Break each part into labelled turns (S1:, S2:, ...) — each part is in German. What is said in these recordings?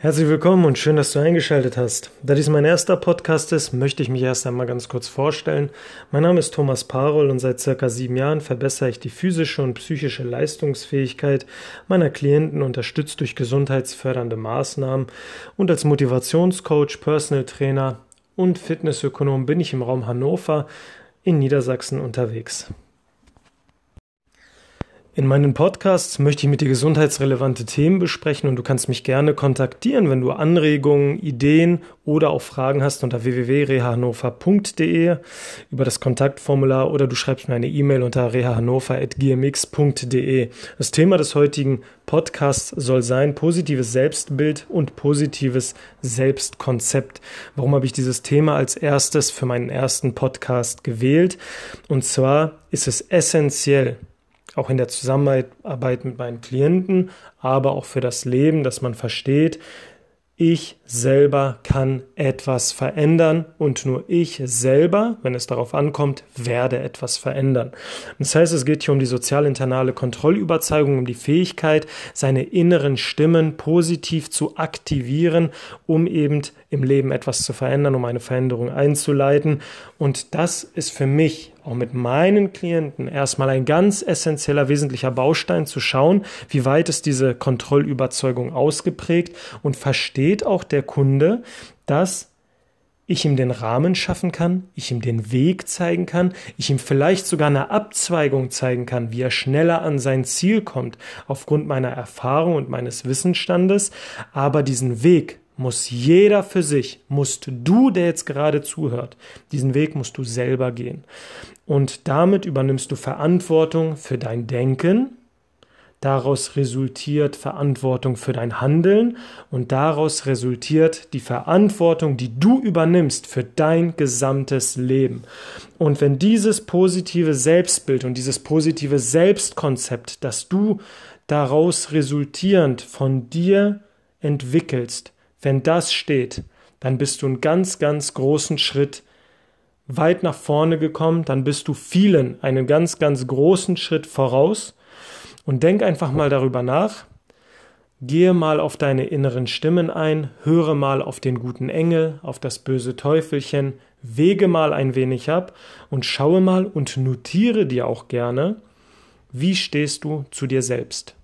S1: Herzlich willkommen und schön, dass du eingeschaltet hast. Da dies mein erster Podcast ist, möchte ich mich erst einmal ganz kurz vorstellen. Mein Name ist Thomas Parol und seit circa sieben Jahren verbessere ich die physische und psychische Leistungsfähigkeit meiner Klienten unterstützt durch gesundheitsfördernde Maßnahmen und als Motivationscoach, Personal Trainer und Fitnessökonom bin ich im Raum Hannover in Niedersachsen unterwegs. In meinen Podcasts möchte ich mit dir gesundheitsrelevante Themen besprechen und du kannst mich gerne kontaktieren, wenn du Anregungen, Ideen oder auch Fragen hast unter www.rehahannover.de über das Kontaktformular oder du schreibst mir eine E-Mail unter rehahannover.gmx.de. Das Thema des heutigen Podcasts soll sein positives Selbstbild und positives Selbstkonzept. Warum habe ich dieses Thema als erstes für meinen ersten Podcast gewählt? Und zwar ist es essentiell, auch in der Zusammenarbeit mit meinen Klienten, aber auch für das Leben, dass man versteht, ich selber kann etwas verändern und nur ich selber, wenn es darauf ankommt, werde etwas verändern. Das heißt, es geht hier um die sozial-internale Kontrollüberzeugung, um die Fähigkeit, seine inneren Stimmen positiv zu aktivieren, um eben im Leben etwas zu verändern, um eine Veränderung einzuleiten. Und das ist für mich auch mit meinen Klienten erstmal ein ganz essentieller, wesentlicher Baustein zu schauen, wie weit ist diese Kontrollüberzeugung ausgeprägt und versteht auch der Kunde, dass ich ihm den Rahmen schaffen kann, ich ihm den Weg zeigen kann, ich ihm vielleicht sogar eine Abzweigung zeigen kann, wie er schneller an sein Ziel kommt, aufgrund meiner Erfahrung und meines Wissensstandes, aber diesen Weg muss jeder für sich, musst du, der jetzt gerade zuhört, diesen Weg musst du selber gehen. Und damit übernimmst du Verantwortung für dein Denken, daraus resultiert Verantwortung für dein Handeln und daraus resultiert die Verantwortung, die du übernimmst für dein gesamtes Leben. Und wenn dieses positive Selbstbild und dieses positive Selbstkonzept, das du daraus resultierend von dir entwickelst, wenn das steht, dann bist du einen ganz, ganz großen Schritt weit nach vorne gekommen, dann bist du vielen einen ganz, ganz großen Schritt voraus und denk einfach mal darüber nach. Gehe mal auf deine inneren Stimmen ein, höre mal auf den guten Engel, auf das böse Teufelchen, wege mal ein wenig ab und schaue mal und notiere dir auch gerne, wie stehst du zu dir selbst.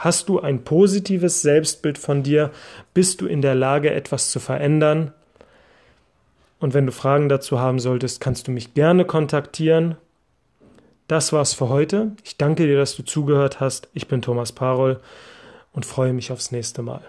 S1: Hast du ein positives Selbstbild von dir? Bist du in der Lage, etwas zu verändern? Und wenn du Fragen dazu haben solltest, kannst du mich gerne kontaktieren. Das war's für heute. Ich danke dir, dass du zugehört hast. Ich bin Thomas Parol und freue mich aufs nächste Mal.